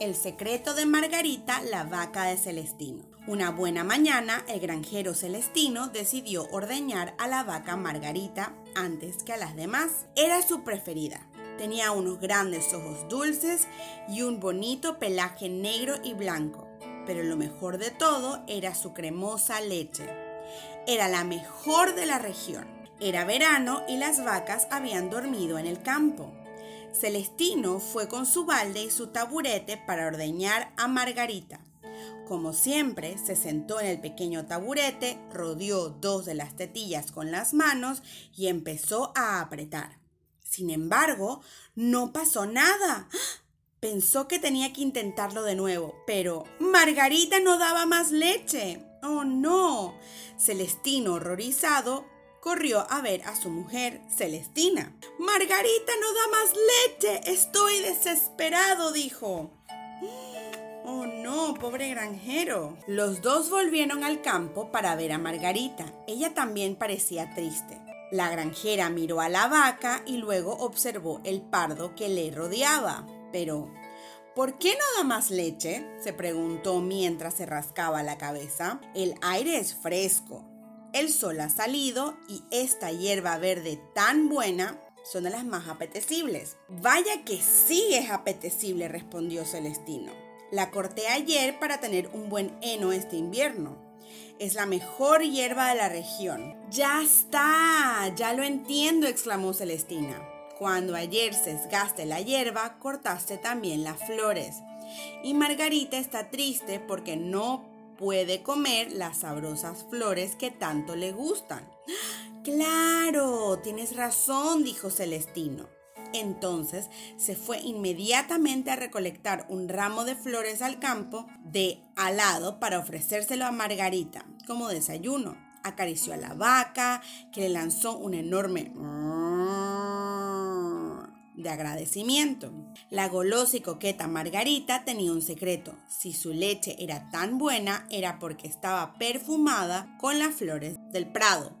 El secreto de Margarita, la vaca de Celestino. Una buena mañana, el granjero Celestino decidió ordeñar a la vaca Margarita antes que a las demás. Era su preferida. Tenía unos grandes ojos dulces y un bonito pelaje negro y blanco. Pero lo mejor de todo era su cremosa leche. Era la mejor de la región. Era verano y las vacas habían dormido en el campo. Celestino fue con su balde y su taburete para ordeñar a Margarita. Como siempre, se sentó en el pequeño taburete, rodeó dos de las tetillas con las manos y empezó a apretar. Sin embargo, no pasó nada. Pensó que tenía que intentarlo de nuevo, pero Margarita no daba más leche. ¡Oh, no! Celestino, horrorizado, corrió a ver a su mujer, Celestina. Margarita no da más leche. Estoy desesperado, dijo. Oh no, pobre granjero. Los dos volvieron al campo para ver a Margarita. Ella también parecía triste. La granjera miró a la vaca y luego observó el pardo que le rodeaba. Pero, ¿por qué no da más leche? se preguntó mientras se rascaba la cabeza. El aire es fresco, el sol ha salido y esta hierba verde tan buena son de las más apetecibles. Vaya que sí es apetecible, respondió Celestino. La corté ayer para tener un buen heno este invierno. Es la mejor hierba de la región. Ya está, ya lo entiendo, exclamó Celestina. Cuando ayer sesgaste la hierba, cortaste también las flores. Y Margarita está triste porque no puede comer las sabrosas flores que tanto le gustan. Claro, tienes razón, dijo Celestino. Entonces se fue inmediatamente a recolectar un ramo de flores al campo de alado para ofrecérselo a Margarita como desayuno. Acarició a la vaca, que le lanzó un enorme de agradecimiento. La golosa y coqueta Margarita tenía un secreto. Si su leche era tan buena era porque estaba perfumada con las flores del prado.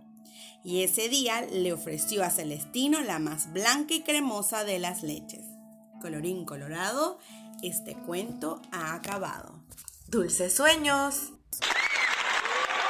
Y ese día le ofreció a Celestino la más blanca y cremosa de las leches. Colorín colorado, este cuento ha acabado. Dulces sueños.